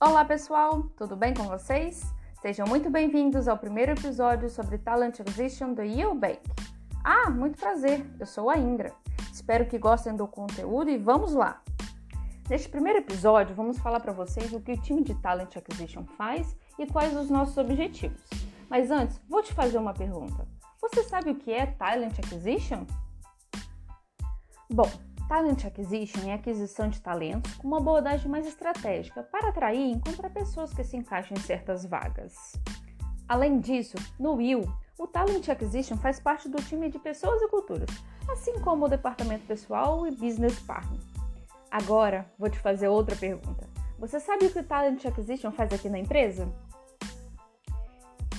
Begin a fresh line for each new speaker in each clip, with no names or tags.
Olá pessoal, tudo bem com vocês? Sejam muito bem-vindos ao primeiro episódio sobre Talent Acquisition do Bank. Ah, muito prazer, eu sou a Ingra. Espero que gostem do conteúdo e vamos lá! Neste primeiro episódio, vamos falar para vocês o que o time de Talent Acquisition faz e quais os nossos objetivos. Mas antes, vou te fazer uma pergunta. Você sabe o que é Talent Acquisition? Bom, Talent Acquisition é aquisição de talentos com uma abordagem mais estratégica para atrair e encontrar pessoas que se encaixem em certas vagas. Além disso, no Will, o Talent Acquisition faz parte do time de pessoas e culturas, assim como o departamento pessoal e business partner. Agora, vou te fazer outra pergunta. Você sabe o que o Talent Acquisition faz aqui na empresa?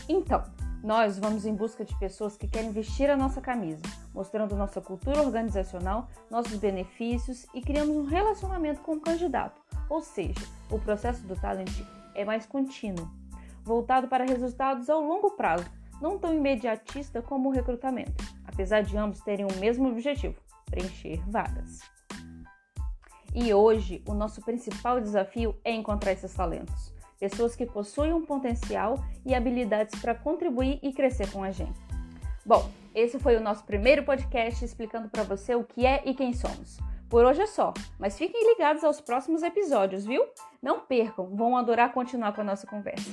Então, nós vamos em busca de pessoas que querem vestir a nossa camisa, mostrando nossa cultura organizacional, nossos benefícios e criamos um relacionamento com o candidato. Ou seja, o processo do talent é mais contínuo, voltado para resultados ao longo prazo, não tão imediatista como o recrutamento, apesar de ambos terem o mesmo objetivo: preencher vagas. E hoje, o nosso principal desafio é encontrar esses talentos pessoas que possuem um potencial e habilidades para contribuir e crescer com a gente. Bom, esse foi o nosso primeiro podcast explicando para você o que é e quem somos. Por hoje é só, mas fiquem ligados aos próximos episódios, viu? Não percam, vão adorar continuar com a nossa conversa.